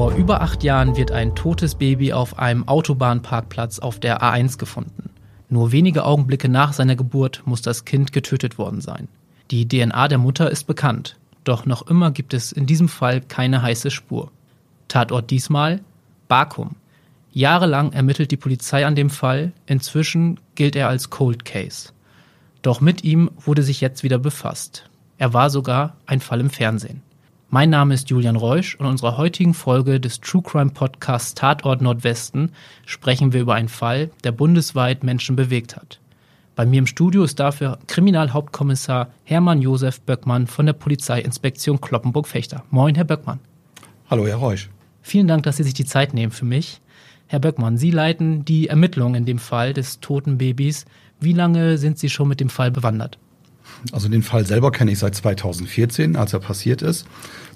Vor über acht Jahren wird ein totes Baby auf einem Autobahnparkplatz auf der A1 gefunden. Nur wenige Augenblicke nach seiner Geburt muss das Kind getötet worden sein. Die DNA der Mutter ist bekannt, doch noch immer gibt es in diesem Fall keine heiße Spur. Tatort diesmal Bakum. Jahrelang ermittelt die Polizei an dem Fall, inzwischen gilt er als Cold Case. Doch mit ihm wurde sich jetzt wieder befasst. Er war sogar ein Fall im Fernsehen. Mein Name ist Julian Reusch und in unserer heutigen Folge des True Crime Podcasts Tatort Nordwesten sprechen wir über einen Fall, der bundesweit Menschen bewegt hat. Bei mir im Studio ist dafür Kriminalhauptkommissar Hermann Josef Böckmann von der Polizeiinspektion Kloppenburg-Fechter. Moin, Herr Böckmann. Hallo, Herr Reusch. Vielen Dank, dass Sie sich die Zeit nehmen für mich. Herr Böckmann, Sie leiten die Ermittlungen in dem Fall des toten Babys. Wie lange sind Sie schon mit dem Fall bewandert? Also den Fall selber kenne ich seit 2014, als er passiert ist.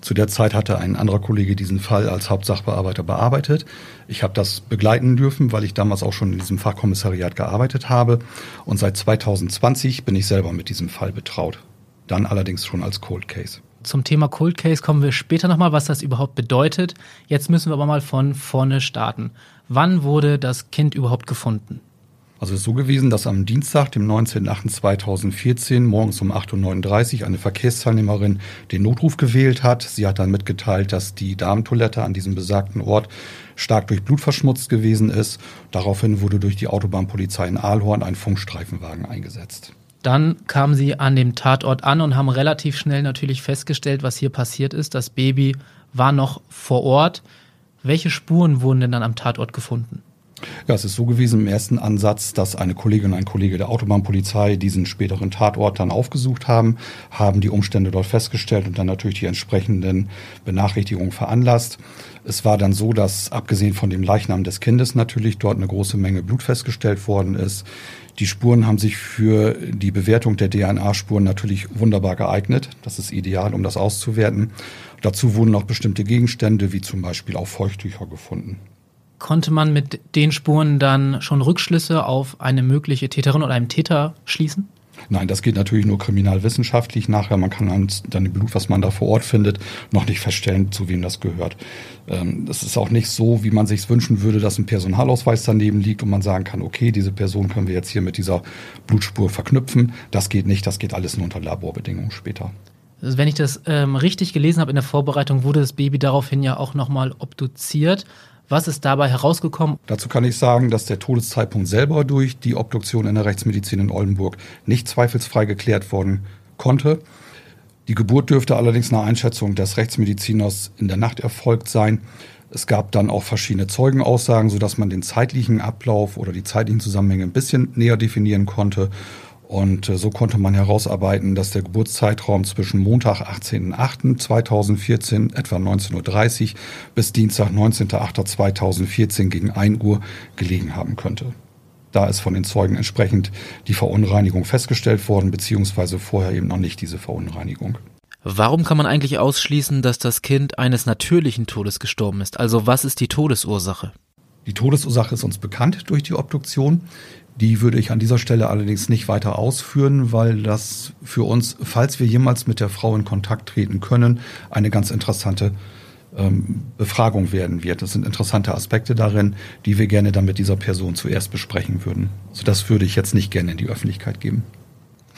Zu der Zeit hatte ein anderer Kollege diesen Fall als Hauptsachbearbeiter bearbeitet. Ich habe das begleiten dürfen, weil ich damals auch schon in diesem Fachkommissariat gearbeitet habe. Und seit 2020 bin ich selber mit diesem Fall betraut. Dann allerdings schon als Cold Case. Zum Thema Cold Case kommen wir später nochmal, was das überhaupt bedeutet. Jetzt müssen wir aber mal von vorne starten. Wann wurde das Kind überhaupt gefunden? Also es ist so gewesen, dass am Dienstag, dem 19.08.2014, morgens um 8.39 Uhr eine Verkehrsteilnehmerin den Notruf gewählt hat. Sie hat dann mitgeteilt, dass die Damentoilette an diesem besagten Ort stark durch Blut verschmutzt gewesen ist. Daraufhin wurde durch die Autobahnpolizei in Aalhorn ein Funkstreifenwagen eingesetzt. Dann kamen sie an dem Tatort an und haben relativ schnell natürlich festgestellt, was hier passiert ist. Das Baby war noch vor Ort. Welche Spuren wurden denn dann am Tatort gefunden? Ja, es ist so gewesen im ersten Ansatz, dass eine Kollegin und ein Kollege der Autobahnpolizei diesen späteren Tatort dann aufgesucht haben, haben die Umstände dort festgestellt und dann natürlich die entsprechenden Benachrichtigungen veranlasst. Es war dann so, dass abgesehen von dem Leichnam des Kindes natürlich dort eine große Menge Blut festgestellt worden ist. Die Spuren haben sich für die Bewertung der DNA-Spuren natürlich wunderbar geeignet. Das ist ideal, um das auszuwerten. Dazu wurden auch bestimmte Gegenstände wie zum Beispiel auch Feuchttücher gefunden. Konnte man mit den Spuren dann schon Rückschlüsse auf eine mögliche Täterin oder einen Täter schließen? Nein, das geht natürlich nur kriminalwissenschaftlich nachher. Man kann dann im Blut, was man da vor Ort findet, noch nicht feststellen, zu wem das gehört. Ähm, das ist auch nicht so, wie man sich wünschen würde, dass ein Personalausweis daneben liegt und man sagen kann, okay, diese Person können wir jetzt hier mit dieser Blutspur verknüpfen. Das geht nicht, das geht alles nur unter Laborbedingungen später. Also wenn ich das ähm, richtig gelesen habe in der Vorbereitung, wurde das Baby daraufhin ja auch nochmal obduziert. Was ist dabei herausgekommen? Dazu kann ich sagen, dass der Todeszeitpunkt selber durch die Obduktion in der Rechtsmedizin in Oldenburg nicht zweifelsfrei geklärt worden konnte. Die Geburt dürfte allerdings nach Einschätzung des Rechtsmediziners in der Nacht erfolgt sein. Es gab dann auch verschiedene Zeugenaussagen, sodass man den zeitlichen Ablauf oder die zeitlichen Zusammenhänge ein bisschen näher definieren konnte. Und äh, so konnte man herausarbeiten, dass der Geburtszeitraum zwischen Montag, 18.08.2014, etwa 19.30 Uhr, bis Dienstag, 19.08.2014 gegen 1 Uhr gelegen haben könnte. Da ist von den Zeugen entsprechend die Verunreinigung festgestellt worden, beziehungsweise vorher eben noch nicht diese Verunreinigung. Warum kann man eigentlich ausschließen, dass das Kind eines natürlichen Todes gestorben ist? Also was ist die Todesursache? Die Todesursache ist uns bekannt durch die Obduktion. Die würde ich an dieser Stelle allerdings nicht weiter ausführen, weil das für uns, falls wir jemals mit der Frau in Kontakt treten können, eine ganz interessante ähm, Befragung werden wird. Das sind interessante Aspekte darin, die wir gerne dann mit dieser Person zuerst besprechen würden. Also das würde ich jetzt nicht gerne in die Öffentlichkeit geben.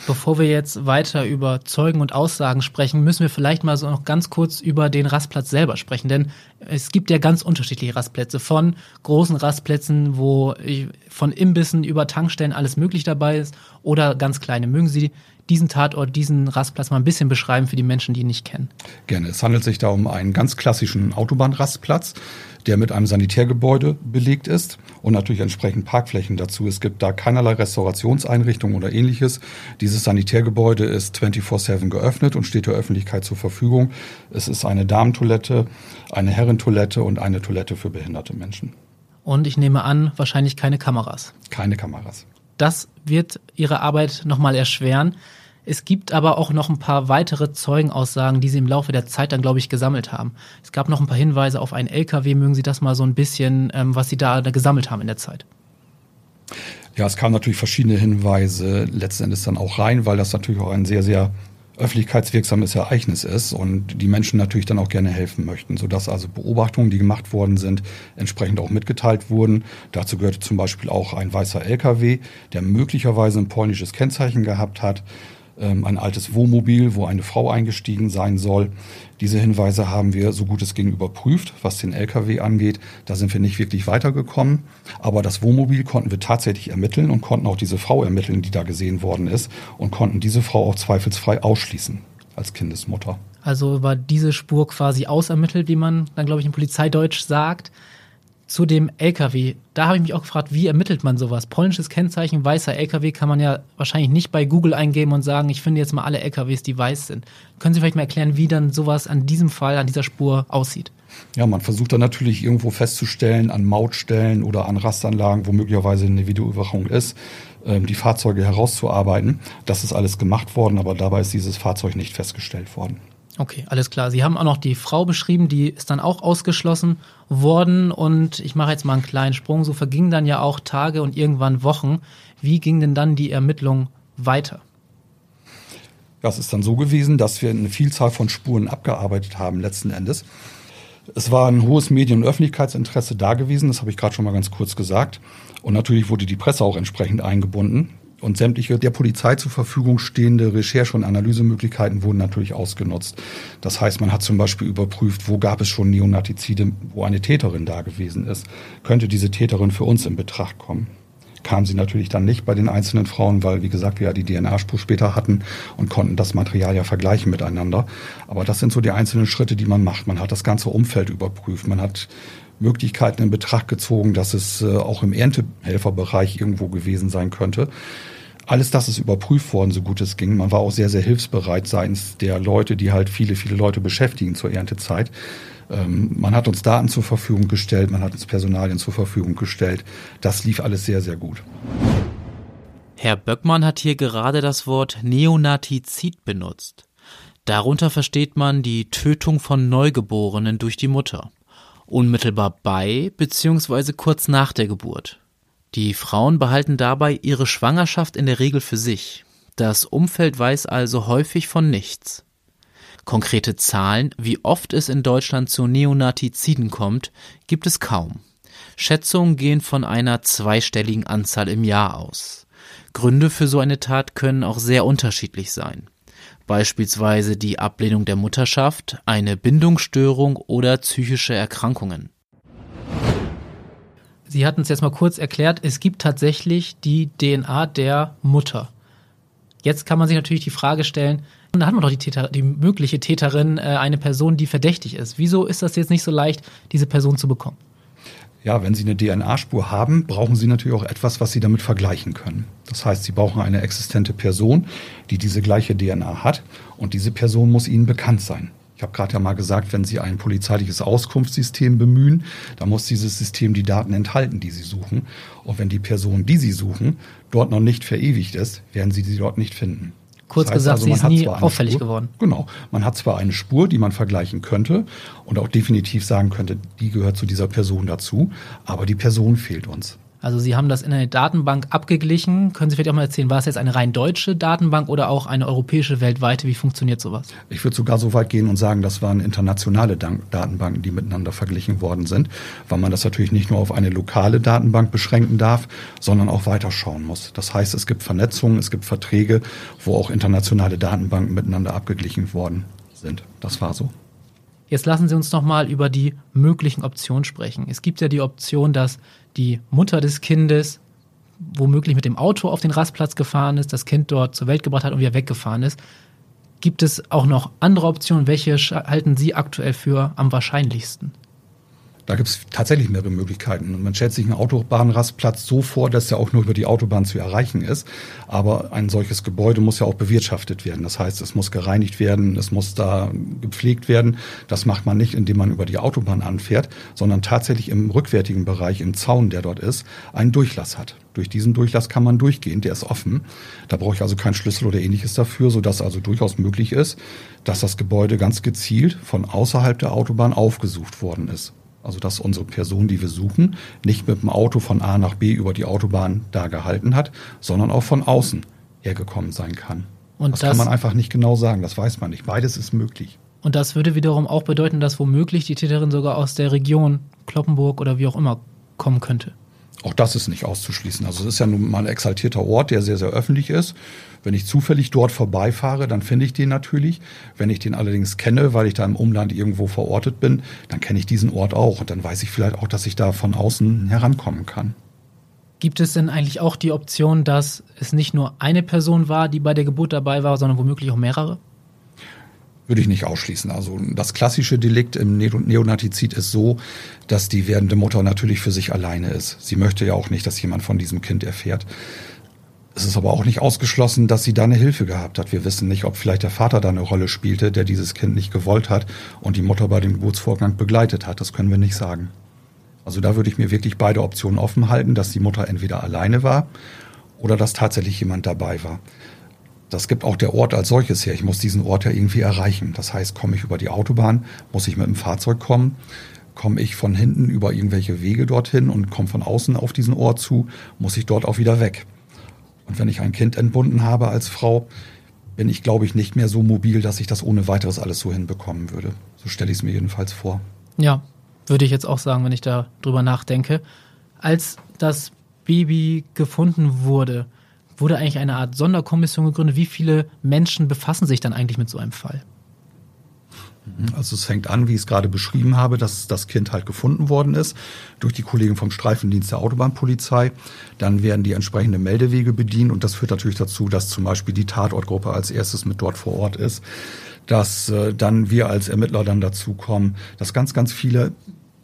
Bevor wir jetzt weiter über Zeugen und Aussagen sprechen, müssen wir vielleicht mal so noch ganz kurz über den Rastplatz selber sprechen. Denn es gibt ja ganz unterschiedliche Rastplätze. Von großen Rastplätzen, wo von Imbissen über Tankstellen alles möglich dabei ist, oder ganz kleine. Mögen Sie diesen Tatort, diesen Rastplatz mal ein bisschen beschreiben für die Menschen, die ihn nicht kennen? Gerne. Es handelt sich da um einen ganz klassischen Autobahnrastplatz der mit einem Sanitärgebäude belegt ist und natürlich entsprechend Parkflächen dazu. Es gibt da keinerlei Restaurationseinrichtungen oder ähnliches. Dieses Sanitärgebäude ist 24-7 geöffnet und steht der Öffentlichkeit zur Verfügung. Es ist eine Damentoilette, eine Herrentoilette und eine Toilette für behinderte Menschen. Und ich nehme an, wahrscheinlich keine Kameras. Keine Kameras. Das wird Ihre Arbeit nochmal erschweren. Es gibt aber auch noch ein paar weitere Zeugenaussagen, die Sie im Laufe der Zeit dann, glaube ich, gesammelt haben. Es gab noch ein paar Hinweise auf einen LKW. Mögen Sie das mal so ein bisschen, ähm, was Sie da, da gesammelt haben in der Zeit? Ja, es kamen natürlich verschiedene Hinweise letzten Endes dann auch rein, weil das natürlich auch ein sehr, sehr öffentlichkeitswirksames Ereignis ist und die Menschen natürlich dann auch gerne helfen möchten, sodass also Beobachtungen, die gemacht worden sind, entsprechend auch mitgeteilt wurden. Dazu gehörte zum Beispiel auch ein weißer LKW, der möglicherweise ein polnisches Kennzeichen gehabt hat ähm, ein altes Wohnmobil, wo eine Frau eingestiegen sein soll. Diese Hinweise haben wir so gut es ging überprüft, was den LKW angeht. Da sind wir nicht wirklich weitergekommen. Aber das Wohnmobil konnten wir tatsächlich ermitteln und konnten auch diese Frau ermitteln, die da gesehen worden ist und konnten diese Frau auch zweifelsfrei ausschließen als Kindesmutter. Also war diese Spur quasi ausermittelt, wie man dann, glaube ich, in Polizeideutsch sagt zu dem LKW, da habe ich mich auch gefragt, wie ermittelt man sowas? Polnisches Kennzeichen, weißer LKW kann man ja wahrscheinlich nicht bei Google eingeben und sagen, ich finde jetzt mal alle LKWs, die weiß sind. Können Sie vielleicht mal erklären, wie dann sowas an diesem Fall, an dieser Spur aussieht? Ja, man versucht dann natürlich irgendwo festzustellen, an Mautstellen oder an Rastanlagen, wo möglicherweise eine Videoüberwachung ist, ähm, die Fahrzeuge herauszuarbeiten. Das ist alles gemacht worden, aber dabei ist dieses Fahrzeug nicht festgestellt worden. Okay, alles klar. Sie haben auch noch die Frau beschrieben, die ist dann auch ausgeschlossen worden und ich mache jetzt mal einen kleinen Sprung. So vergingen dann ja auch Tage und irgendwann Wochen. Wie ging denn dann die Ermittlung weiter? Das ist dann so gewesen, dass wir eine Vielzahl von Spuren abgearbeitet haben letzten Endes. Es war ein hohes Medien- und Öffentlichkeitsinteresse da gewesen, das habe ich gerade schon mal ganz kurz gesagt. Und natürlich wurde die Presse auch entsprechend eingebunden. Und sämtliche der Polizei zur Verfügung stehende Recherche- und Analysemöglichkeiten wurden natürlich ausgenutzt. Das heißt, man hat zum Beispiel überprüft, wo gab es schon Neonatizide, wo eine Täterin da gewesen ist. Könnte diese Täterin für uns in Betracht kommen? Kam sie natürlich dann nicht bei den einzelnen Frauen, weil, wie gesagt, wir ja die DNA-Spur später hatten und konnten das Material ja vergleichen miteinander. Aber das sind so die einzelnen Schritte, die man macht. Man hat das ganze Umfeld überprüft. Man hat Möglichkeiten in Betracht gezogen, dass es äh, auch im Erntehelferbereich irgendwo gewesen sein könnte. Alles das ist überprüft worden, so gut es ging. Man war auch sehr, sehr hilfsbereit seitens der Leute, die halt viele, viele Leute beschäftigen zur Erntezeit. Ähm, man hat uns Daten zur Verfügung gestellt, man hat uns Personalien zur Verfügung gestellt. Das lief alles sehr, sehr gut. Herr Böckmann hat hier gerade das Wort Neonatizid benutzt. Darunter versteht man die Tötung von Neugeborenen durch die Mutter unmittelbar bei bzw. kurz nach der Geburt. Die Frauen behalten dabei ihre Schwangerschaft in der Regel für sich. Das Umfeld weiß also häufig von nichts. Konkrete Zahlen, wie oft es in Deutschland zu Neonatiziden kommt, gibt es kaum. Schätzungen gehen von einer zweistelligen Anzahl im Jahr aus. Gründe für so eine Tat können auch sehr unterschiedlich sein beispielsweise die Ablehnung der Mutterschaft, eine Bindungsstörung oder psychische Erkrankungen. Sie hatten es jetzt mal kurz erklärt, es gibt tatsächlich die DNA der Mutter. Jetzt kann man sich natürlich die Frage stellen, da hat man doch die, Täter, die mögliche Täterin, äh, eine Person, die verdächtig ist. Wieso ist das jetzt nicht so leicht, diese Person zu bekommen? Ja, wenn Sie eine DNA-Spur haben, brauchen Sie natürlich auch etwas, was Sie damit vergleichen können. Das heißt, Sie brauchen eine existente Person, die diese gleiche DNA hat und diese Person muss Ihnen bekannt sein. Ich habe gerade ja mal gesagt, wenn Sie ein polizeiliches Auskunftssystem bemühen, dann muss dieses System die Daten enthalten, die Sie suchen. Und wenn die Person, die Sie suchen, dort noch nicht verewigt ist, werden Sie sie dort nicht finden. Kurz das heißt gesagt, also, sie ist nie auffällig Spur, geworden. Genau. Man hat zwar eine Spur, die man vergleichen könnte und auch definitiv sagen könnte, die gehört zu dieser Person dazu, aber die Person fehlt uns. Also Sie haben das in eine Datenbank abgeglichen. Können Sie vielleicht auch mal erzählen, war es jetzt eine rein deutsche Datenbank oder auch eine europäische, weltweite? Wie funktioniert sowas? Ich würde sogar so weit gehen und sagen, das waren internationale Datenbanken, die miteinander verglichen worden sind, weil man das natürlich nicht nur auf eine lokale Datenbank beschränken darf, sondern auch weiterschauen muss. Das heißt, es gibt Vernetzungen, es gibt Verträge, wo auch internationale Datenbanken miteinander abgeglichen worden sind. Das war so. Jetzt lassen Sie uns noch mal über die möglichen Optionen sprechen. Es gibt ja die Option, dass die Mutter des Kindes womöglich mit dem Auto auf den Rastplatz gefahren ist, das Kind dort zur Welt gebracht hat und wieder weggefahren ist. Gibt es auch noch andere Optionen? Welche halten Sie aktuell für am wahrscheinlichsten? Da gibt es tatsächlich mehrere Möglichkeiten. Man stellt sich einen Autobahnrastplatz so vor, dass er auch nur über die Autobahn zu erreichen ist. Aber ein solches Gebäude muss ja auch bewirtschaftet werden. Das heißt, es muss gereinigt werden, es muss da gepflegt werden. Das macht man nicht, indem man über die Autobahn anfährt, sondern tatsächlich im rückwärtigen Bereich, im Zaun, der dort ist, einen Durchlass hat. Durch diesen Durchlass kann man durchgehen, der ist offen. Da brauche ich also keinen Schlüssel oder ähnliches dafür, sodass also durchaus möglich ist, dass das Gebäude ganz gezielt von außerhalb der Autobahn aufgesucht worden ist. Also dass unsere Person, die wir suchen, nicht mit dem Auto von A nach B über die Autobahn da gehalten hat, sondern auch von außen hergekommen sein kann. Und das, das kann man einfach nicht genau sagen, das weiß man nicht. Beides ist möglich. Und das würde wiederum auch bedeuten, dass womöglich die Täterin sogar aus der Region Kloppenburg oder wie auch immer kommen könnte. Auch das ist nicht auszuschließen. Also es ist ja nun mal ein exaltierter Ort, der sehr, sehr öffentlich ist. Wenn ich zufällig dort vorbeifahre, dann finde ich den natürlich. Wenn ich den allerdings kenne, weil ich da im Umland irgendwo verortet bin, dann kenne ich diesen Ort auch. Und dann weiß ich vielleicht auch, dass ich da von außen herankommen kann. Gibt es denn eigentlich auch die Option, dass es nicht nur eine Person war, die bei der Geburt dabei war, sondern womöglich auch mehrere? Würde ich nicht ausschließen. Also das klassische Delikt im Neonatizid ist so, dass die werdende Mutter natürlich für sich alleine ist. Sie möchte ja auch nicht, dass jemand von diesem Kind erfährt. Es ist aber auch nicht ausgeschlossen, dass sie da eine Hilfe gehabt hat. Wir wissen nicht, ob vielleicht der Vater da eine Rolle spielte, der dieses Kind nicht gewollt hat und die Mutter bei dem Geburtsvorgang begleitet hat. Das können wir nicht sagen. Also da würde ich mir wirklich beide Optionen offen halten, dass die Mutter entweder alleine war oder dass tatsächlich jemand dabei war. Das gibt auch der Ort als solches her. Ich muss diesen Ort ja irgendwie erreichen. Das heißt, komme ich über die Autobahn, muss ich mit dem Fahrzeug kommen, komme ich von hinten über irgendwelche Wege dorthin und komme von außen auf diesen Ort zu, muss ich dort auch wieder weg. Und wenn ich ein Kind entbunden habe als Frau, bin ich, glaube ich, nicht mehr so mobil, dass ich das ohne weiteres alles so hinbekommen würde. So stelle ich es mir jedenfalls vor. Ja, würde ich jetzt auch sagen, wenn ich da drüber nachdenke. Als das Baby gefunden wurde, wurde eigentlich eine Art Sonderkommission gegründet. Wie viele Menschen befassen sich dann eigentlich mit so einem Fall? Also es fängt an, wie ich es gerade beschrieben habe, dass das Kind halt gefunden worden ist durch die Kollegen vom Streifendienst der Autobahnpolizei. Dann werden die entsprechenden Meldewege bedient und das führt natürlich dazu, dass zum Beispiel die Tatortgruppe als erstes mit dort vor Ort ist, dass äh, dann wir als Ermittler dann dazukommen, dass ganz, ganz viele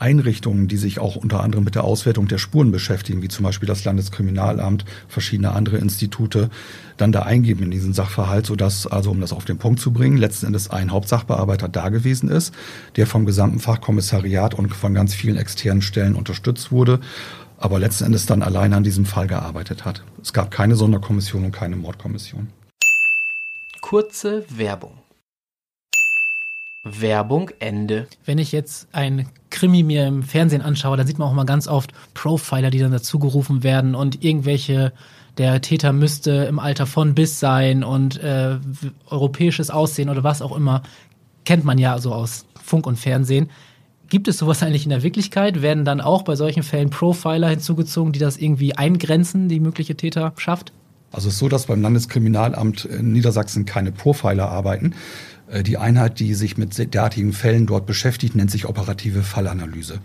Einrichtungen, die sich auch unter anderem mit der Auswertung der Spuren beschäftigen, wie zum Beispiel das Landeskriminalamt, verschiedene andere Institute, dann da eingeben in diesen Sachverhalt, sodass, also um das auf den Punkt zu bringen, letzten Endes ein Hauptsachbearbeiter da gewesen ist, der vom gesamten Fachkommissariat und von ganz vielen externen Stellen unterstützt wurde, aber letzten Endes dann alleine an diesem Fall gearbeitet hat. Es gab keine Sonderkommission und keine Mordkommission. Kurze Werbung. Werbung Ende. Wenn ich jetzt ein Krimi mir im Fernsehen anschaue, dann sieht man auch mal ganz oft Profiler, die dann dazugerufen werden und irgendwelche, der Täter müsste im Alter von bis sein und äh, europäisches Aussehen oder was auch immer, kennt man ja so aus Funk und Fernsehen. Gibt es sowas eigentlich in der Wirklichkeit? Werden dann auch bei solchen Fällen Profiler hinzugezogen, die das irgendwie eingrenzen, die mögliche Täterschaft? Also es ist so, dass beim Landeskriminalamt in Niedersachsen keine Profiler arbeiten. Äh, die Einheit, die sich mit derartigen Fällen dort beschäftigt, nennt sich operative Fallanalyse.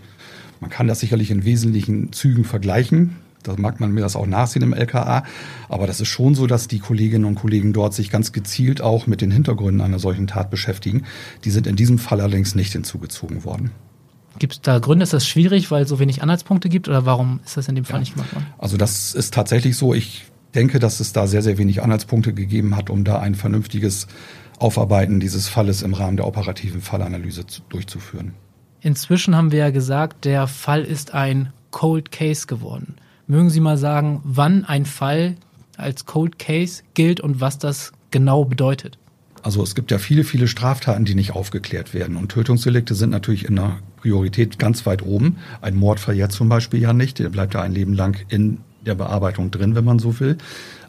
Man kann das sicherlich in wesentlichen Zügen vergleichen. Da mag man mir das auch nachsehen im LKA. Aber das ist schon so, dass die Kolleginnen und Kollegen dort sich ganz gezielt auch mit den Hintergründen einer solchen Tat beschäftigen. Die sind in diesem Fall allerdings nicht hinzugezogen worden. Gibt es da Gründe, ist das schwierig, weil es so wenig Anhaltspunkte gibt oder warum ist das in dem Fall ja. nicht gemacht worden? Also das ist tatsächlich so. Ich denke, dass es da sehr, sehr wenig Anhaltspunkte gegeben hat, um da ein vernünftiges Aufarbeiten dieses Falles im Rahmen der operativen Fallanalyse zu, durchzuführen. Inzwischen haben wir ja gesagt, der Fall ist ein Cold Case geworden. Mögen Sie mal sagen, wann ein Fall als Cold Case gilt und was das genau bedeutet? Also es gibt ja viele, viele Straftaten, die nicht aufgeklärt werden. Und Tötungsdelikte sind natürlich in der Priorität ganz weit oben. Ein Mord verjährt zum Beispiel ja nicht. Der bleibt ja ein Leben lang in der Bearbeitung drin, wenn man so will.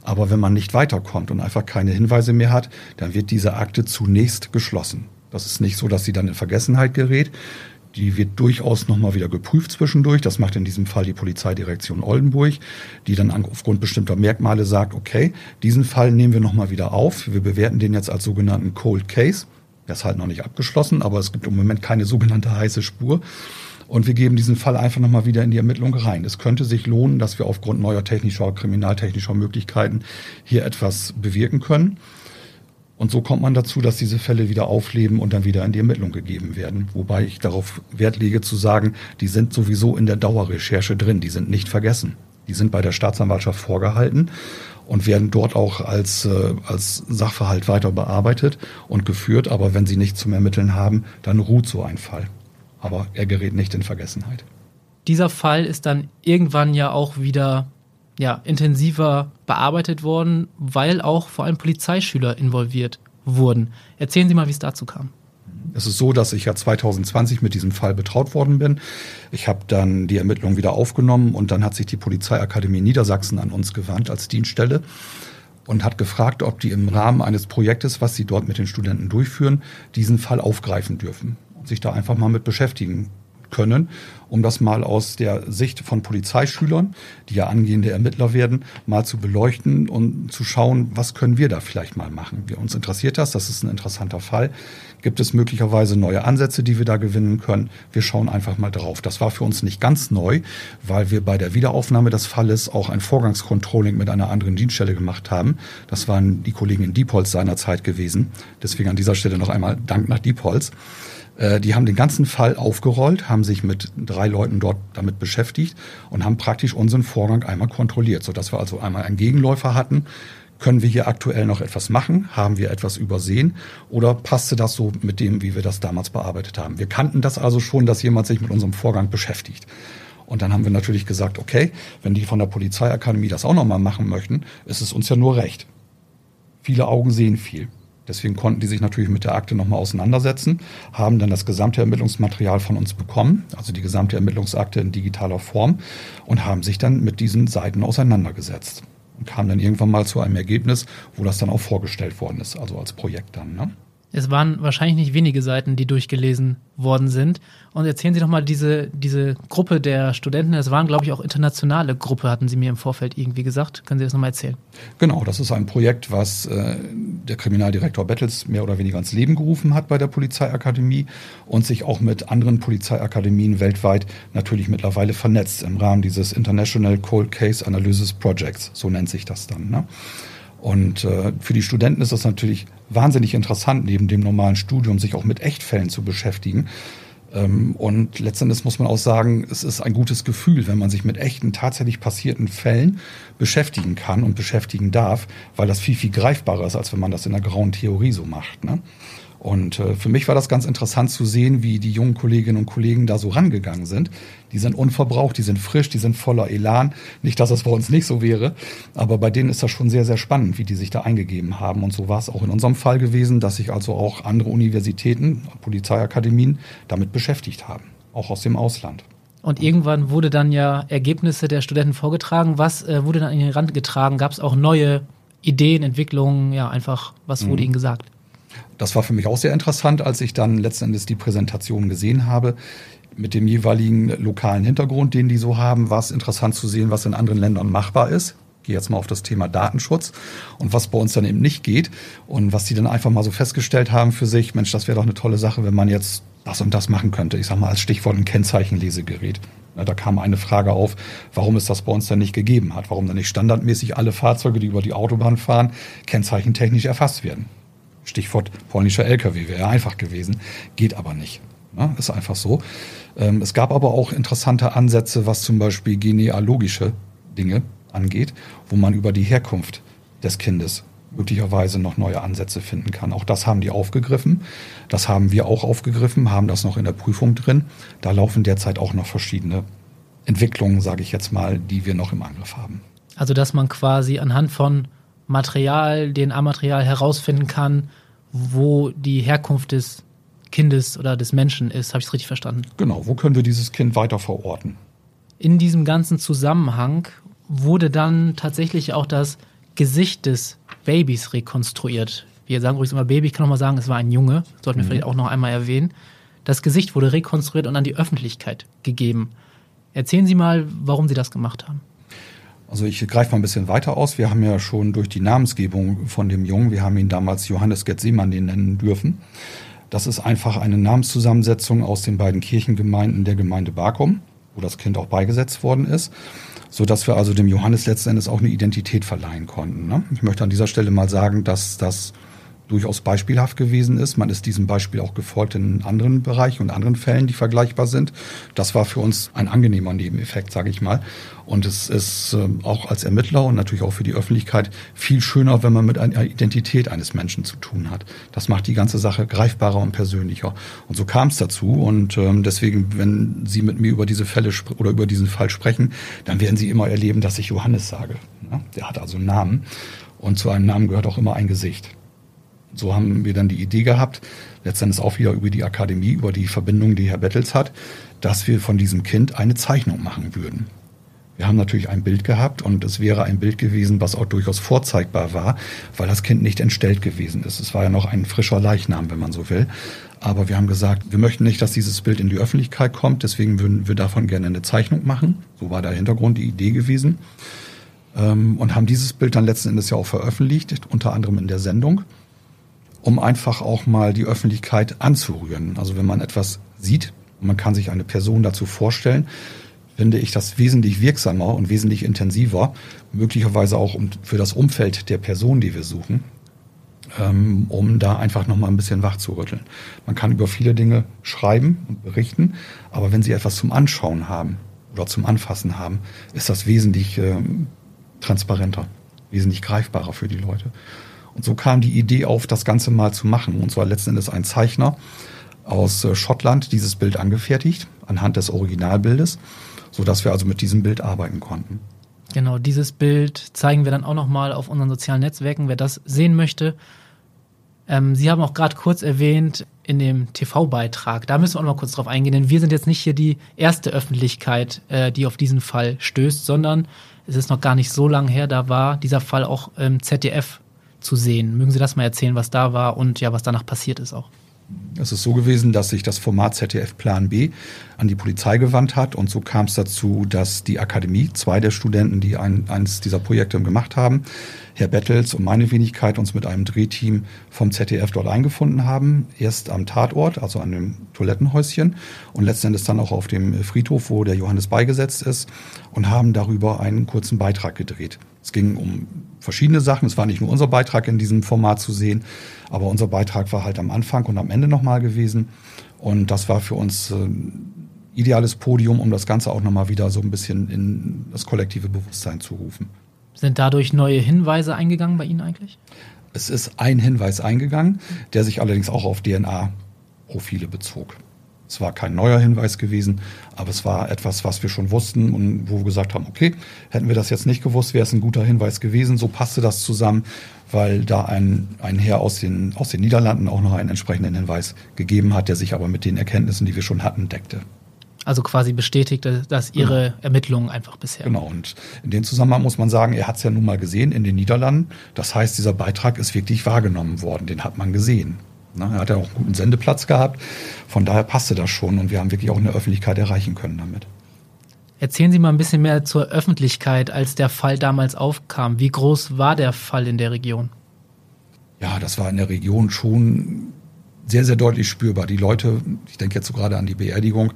Aber wenn man nicht weiterkommt und einfach keine Hinweise mehr hat, dann wird diese Akte zunächst geschlossen. Das ist nicht so, dass sie dann in Vergessenheit gerät. Die wird durchaus nochmal wieder geprüft zwischendurch. Das macht in diesem Fall die Polizeidirektion Oldenburg, die dann aufgrund bestimmter Merkmale sagt, okay, diesen Fall nehmen wir nochmal wieder auf. Wir bewerten den jetzt als sogenannten Cold Case. Der ist halt noch nicht abgeschlossen, aber es gibt im Moment keine sogenannte heiße Spur. Und wir geben diesen Fall einfach nochmal wieder in die Ermittlung rein. Es könnte sich lohnen, dass wir aufgrund neuer technischer, kriminaltechnischer Möglichkeiten hier etwas bewirken können. Und so kommt man dazu, dass diese Fälle wieder aufleben und dann wieder in die Ermittlung gegeben werden. Wobei ich darauf Wert lege zu sagen, die sind sowieso in der Dauerrecherche drin, die sind nicht vergessen. Die sind bei der Staatsanwaltschaft vorgehalten und werden dort auch als, äh, als Sachverhalt weiter bearbeitet und geführt. Aber wenn sie nichts zum Ermitteln haben, dann ruht so ein Fall aber er gerät nicht in Vergessenheit. Dieser Fall ist dann irgendwann ja auch wieder ja, intensiver bearbeitet worden, weil auch vor allem Polizeischüler involviert wurden. Erzählen Sie mal, wie es dazu kam. Es ist so, dass ich ja 2020 mit diesem Fall betraut worden bin. Ich habe dann die Ermittlungen wieder aufgenommen und dann hat sich die Polizeiakademie Niedersachsen an uns gewandt als Dienststelle und hat gefragt, ob die im Rahmen eines Projektes, was sie dort mit den Studenten durchführen, diesen Fall aufgreifen dürfen sich da einfach mal mit beschäftigen können, um das mal aus der Sicht von Polizeischülern, die ja angehende Ermittler werden, mal zu beleuchten und zu schauen, was können wir da vielleicht mal machen. Wir, uns interessiert das, das ist ein interessanter Fall. Gibt es möglicherweise neue Ansätze, die wir da gewinnen können? Wir schauen einfach mal drauf. Das war für uns nicht ganz neu, weil wir bei der Wiederaufnahme des Falles auch ein Vorgangscontrolling mit einer anderen Dienststelle gemacht haben. Das waren die Kollegen in Diepholz seinerzeit gewesen. Deswegen an dieser Stelle noch einmal Dank nach Diepholz. Äh, die haben den ganzen Fall aufgerollt, haben sich mit drei Leuten dort damit beschäftigt und haben praktisch unseren Vorgang einmal kontrolliert, sodass wir also einmal einen Gegenläufer hatten. Können wir hier aktuell noch etwas machen? Haben wir etwas übersehen? Oder passte das so mit dem, wie wir das damals bearbeitet haben? Wir kannten das also schon, dass jemand sich mit unserem Vorgang beschäftigt. Und dann haben wir natürlich gesagt, okay, wenn die von der Polizeiakademie das auch nochmal machen möchten, ist es uns ja nur recht. Viele Augen sehen viel. Deswegen konnten die sich natürlich mit der Akte nochmal auseinandersetzen, haben dann das gesamte Ermittlungsmaterial von uns bekommen, also die gesamte Ermittlungsakte in digitaler Form und haben sich dann mit diesen Seiten auseinandergesetzt und kamen dann irgendwann mal zu einem Ergebnis, wo das dann auch vorgestellt worden ist, also als Projekt dann. Ne? Es waren wahrscheinlich nicht wenige Seiten, die durchgelesen worden sind. Und erzählen Sie doch mal diese, diese Gruppe der Studenten. Es waren, glaube ich, auch internationale Gruppe, hatten Sie mir im Vorfeld irgendwie gesagt. Können Sie das nochmal erzählen? Genau, das ist ein Projekt, was äh, der Kriminaldirektor Bettels mehr oder weniger ins Leben gerufen hat bei der Polizeiakademie und sich auch mit anderen Polizeiakademien weltweit natürlich mittlerweile vernetzt im Rahmen dieses International Cold Case Analysis Projects. So nennt sich das dann. Ne? Und äh, für die Studenten ist das natürlich wahnsinnig interessant, neben dem normalen Studium sich auch mit Echtfällen zu beschäftigen. Ähm, und letztendlich muss man auch sagen, es ist ein gutes Gefühl, wenn man sich mit echten, tatsächlich passierten Fällen beschäftigen kann und beschäftigen darf, weil das viel, viel greifbarer ist, als wenn man das in der grauen Theorie so macht. Ne? Und äh, für mich war das ganz interessant zu sehen, wie die jungen Kolleginnen und Kollegen da so rangegangen sind. Die sind unverbraucht, die sind frisch, die sind voller Elan. Nicht, dass das bei uns nicht so wäre, aber bei denen ist das schon sehr, sehr spannend, wie die sich da eingegeben haben. Und so war es auch in unserem Fall gewesen, dass sich also auch andere Universitäten, Polizeiakademien damit beschäftigt haben, auch aus dem Ausland. Und irgendwann wurde dann ja Ergebnisse der Studenten vorgetragen. Was äh, wurde dann in den Rand getragen? Gab es auch neue Ideen, Entwicklungen? Ja, einfach, was wurde mhm. Ihnen gesagt? Das war für mich auch sehr interessant, als ich dann letzten Endes die Präsentation gesehen habe. Mit dem jeweiligen lokalen Hintergrund, den die so haben, war es interessant zu sehen, was in anderen Ländern machbar ist. Ich gehe jetzt mal auf das Thema Datenschutz und was bei uns dann eben nicht geht und was die dann einfach mal so festgestellt haben für sich, Mensch, das wäre doch eine tolle Sache, wenn man jetzt das und das machen könnte. Ich sage mal als Stichwort ein Kennzeichenlesegerät. Da kam eine Frage auf, warum es das bei uns dann nicht gegeben hat, warum dann nicht standardmäßig alle Fahrzeuge, die über die Autobahn fahren, kennzeichentechnisch erfasst werden. Stichwort polnischer LKW wäre einfach gewesen, geht aber nicht. Ja, ist einfach so. Ähm, es gab aber auch interessante Ansätze, was zum Beispiel genealogische Dinge angeht, wo man über die Herkunft des Kindes möglicherweise noch neue Ansätze finden kann. Auch das haben die aufgegriffen. Das haben wir auch aufgegriffen, haben das noch in der Prüfung drin. Da laufen derzeit auch noch verschiedene Entwicklungen, sage ich jetzt mal, die wir noch im Angriff haben. Also dass man quasi anhand von Material, DNA-Material herausfinden kann, wo die Herkunft des Kindes oder des Menschen ist. Habe ich es richtig verstanden? Genau, wo können wir dieses Kind weiter verorten? In diesem ganzen Zusammenhang wurde dann tatsächlich auch das Gesicht des Babys rekonstruiert. Wir sagen übrigens immer Baby, ich kann noch mal sagen, es war ein Junge, sollten wir mhm. vielleicht auch noch einmal erwähnen. Das Gesicht wurde rekonstruiert und an die Öffentlichkeit gegeben. Erzählen Sie mal, warum Sie das gemacht haben. Also ich greife mal ein bisschen weiter aus. Wir haben ja schon durch die Namensgebung von dem Jungen, wir haben ihn damals Johannes Getsemann nennen dürfen. Das ist einfach eine Namenszusammensetzung aus den beiden Kirchengemeinden der Gemeinde Bakum, wo das Kind auch beigesetzt worden ist, so dass wir also dem Johannes letzten Endes auch eine Identität verleihen konnten. Ne? Ich möchte an dieser Stelle mal sagen, dass das durchaus beispielhaft gewesen ist. Man ist diesem Beispiel auch gefolgt in anderen Bereichen und anderen Fällen, die vergleichbar sind. Das war für uns ein angenehmer Nebeneffekt, sage ich mal. Und es ist äh, auch als Ermittler und natürlich auch für die Öffentlichkeit viel schöner, wenn man mit einer Identität eines Menschen zu tun hat. Das macht die ganze Sache greifbarer und persönlicher. Und so kam es dazu. Und ähm, deswegen, wenn Sie mit mir über diese Fälle oder über diesen Fall sprechen, dann werden Sie immer erleben, dass ich Johannes sage. Der hat also einen Namen. Und zu einem Namen gehört auch immer ein Gesicht. So haben wir dann die Idee gehabt, letztendlich auch wieder über die Akademie, über die Verbindung, die Herr Bettels hat, dass wir von diesem Kind eine Zeichnung machen würden. Wir haben natürlich ein Bild gehabt und es wäre ein Bild gewesen, was auch durchaus vorzeigbar war, weil das Kind nicht entstellt gewesen ist. Es war ja noch ein frischer Leichnam, wenn man so will. Aber wir haben gesagt, wir möchten nicht, dass dieses Bild in die Öffentlichkeit kommt, deswegen würden wir davon gerne eine Zeichnung machen. So war der Hintergrund, die Idee gewesen. Ähm, und haben dieses Bild dann letzten Endes ja auch veröffentlicht, unter anderem in der Sendung, um einfach auch mal die Öffentlichkeit anzurühren. Also wenn man etwas sieht man kann sich eine Person dazu vorstellen, finde ich das wesentlich wirksamer und wesentlich intensiver, möglicherweise auch für das Umfeld der Person, die wir suchen, ähm, um da einfach nochmal ein bisschen wach zu rütteln. Man kann über viele Dinge schreiben und berichten, aber wenn Sie etwas zum Anschauen haben oder zum Anfassen haben, ist das wesentlich ähm, transparenter, wesentlich greifbarer für die Leute. Und so kam die Idee auf, das Ganze mal zu machen. Und zwar letzten Endes ein Zeichner aus äh, Schottland dieses Bild angefertigt, anhand des Originalbildes sodass wir also mit diesem Bild arbeiten konnten. Genau, dieses Bild zeigen wir dann auch nochmal auf unseren sozialen Netzwerken, wer das sehen möchte. Ähm, Sie haben auch gerade kurz erwähnt in dem TV-Beitrag, da müssen wir auch mal kurz drauf eingehen, denn wir sind jetzt nicht hier die erste Öffentlichkeit, äh, die auf diesen Fall stößt, sondern es ist noch gar nicht so lange her, da war dieser Fall auch im ZDF zu sehen. Mögen Sie das mal erzählen, was da war und ja, was danach passiert ist auch? Es ist so gewesen, dass sich das Format ZDF Plan B an die Polizei gewandt hat und so kam es dazu, dass die Akademie, zwei der Studenten, die ein, eines dieser Projekte gemacht haben, Herr Bettels und meine Wenigkeit uns mit einem Drehteam vom ZDF dort eingefunden haben. Erst am Tatort, also an dem Toilettenhäuschen und letztendlich dann auch auf dem Friedhof, wo der Johannes beigesetzt ist und haben darüber einen kurzen Beitrag gedreht. Es ging um verschiedene Sachen. Es war nicht nur unser Beitrag in diesem Format zu sehen, aber unser Beitrag war halt am Anfang und am Ende nochmal gewesen. Und das war für uns ein äh, ideales Podium, um das Ganze auch nochmal wieder so ein bisschen in das kollektive Bewusstsein zu rufen. Sind dadurch neue Hinweise eingegangen bei Ihnen eigentlich? Es ist ein Hinweis eingegangen, der sich allerdings auch auf DNA-Profile bezog. Es war kein neuer Hinweis gewesen, aber es war etwas, was wir schon wussten und wo wir gesagt haben, okay, hätten wir das jetzt nicht gewusst, wäre es ein guter Hinweis gewesen. So passte das zusammen, weil da ein, ein Herr aus den, aus den Niederlanden auch noch einen entsprechenden Hinweis gegeben hat, der sich aber mit den Erkenntnissen, die wir schon hatten, deckte. Also quasi bestätigt, dass Ihre genau. Ermittlungen einfach bisher. Genau, und in dem Zusammenhang muss man sagen, er hat es ja nun mal gesehen in den Niederlanden. Das heißt, dieser Beitrag ist wirklich wahrgenommen worden, den hat man gesehen. Ne? Er hat ja auch einen guten Sendeplatz gehabt. Von daher passte das schon und wir haben wirklich auch eine Öffentlichkeit erreichen können damit. Erzählen Sie mal ein bisschen mehr zur Öffentlichkeit, als der Fall damals aufkam. Wie groß war der Fall in der Region? Ja, das war in der Region schon sehr, sehr deutlich spürbar. Die Leute, ich denke jetzt so gerade an die Beerdigung,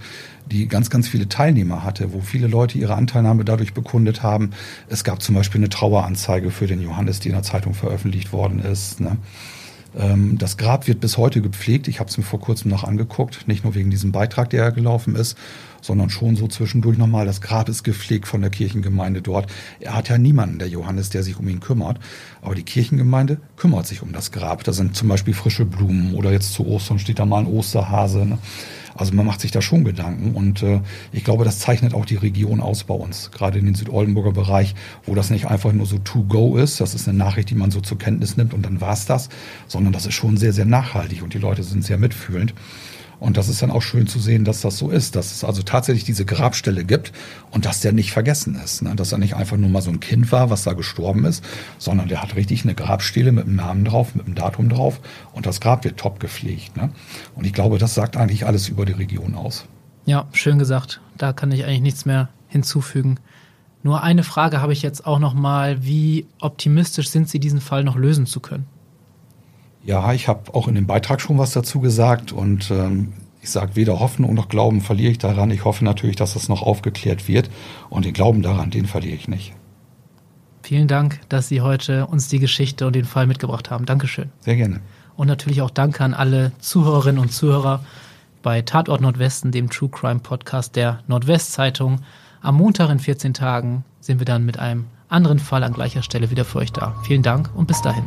die ganz, ganz viele Teilnehmer hatte, wo viele Leute ihre Anteilnahme dadurch bekundet haben. Es gab zum Beispiel eine Traueranzeige für den Johannes, die in der Zeitung veröffentlicht worden ist. Ne? Ähm, das Grab wird bis heute gepflegt. Ich habe es mir vor kurzem noch angeguckt, nicht nur wegen diesem Beitrag, der gelaufen ist, sondern schon so zwischendurch nochmal. Das Grab ist gepflegt von der Kirchengemeinde dort. Er hat ja niemanden, der Johannes, der sich um ihn kümmert. Aber die Kirchengemeinde kümmert sich um das Grab. Da sind zum Beispiel frische Blumen oder jetzt zu Ostern steht da mal ein Osterhase. Ne? Also man macht sich da schon Gedanken und äh, ich glaube, das zeichnet auch die Region aus bei uns, gerade in den Südoldenburger Bereich, wo das nicht einfach nur so to go ist, das ist eine Nachricht, die man so zur Kenntnis nimmt und dann war's das, sondern das ist schon sehr, sehr nachhaltig und die Leute sind sehr mitfühlend. Und das ist dann auch schön zu sehen, dass das so ist, dass es also tatsächlich diese Grabstelle gibt und dass der nicht vergessen ist. Ne? Dass er nicht einfach nur mal so ein Kind war, was da gestorben ist, sondern der hat richtig eine Grabstele mit einem Namen drauf, mit einem Datum drauf und das Grab wird top gepflegt. Ne? Und ich glaube, das sagt eigentlich alles über die Region aus. Ja, schön gesagt. Da kann ich eigentlich nichts mehr hinzufügen. Nur eine Frage habe ich jetzt auch noch mal: Wie optimistisch sind Sie, diesen Fall noch lösen zu können? Ja, ich habe auch in dem Beitrag schon was dazu gesagt und ähm, ich sage, weder Hoffen noch Glauben verliere ich daran. Ich hoffe natürlich, dass das noch aufgeklärt wird und den Glauben daran, den verliere ich nicht. Vielen Dank, dass Sie heute uns die Geschichte und den Fall mitgebracht haben. Dankeschön. Sehr gerne. Und natürlich auch Danke an alle Zuhörerinnen und Zuhörer bei Tatort Nordwesten, dem True Crime Podcast der Nordwestzeitung. Am Montag in 14 Tagen sind wir dann mit einem anderen Fall an gleicher Stelle wieder für euch da. Vielen Dank und bis dahin.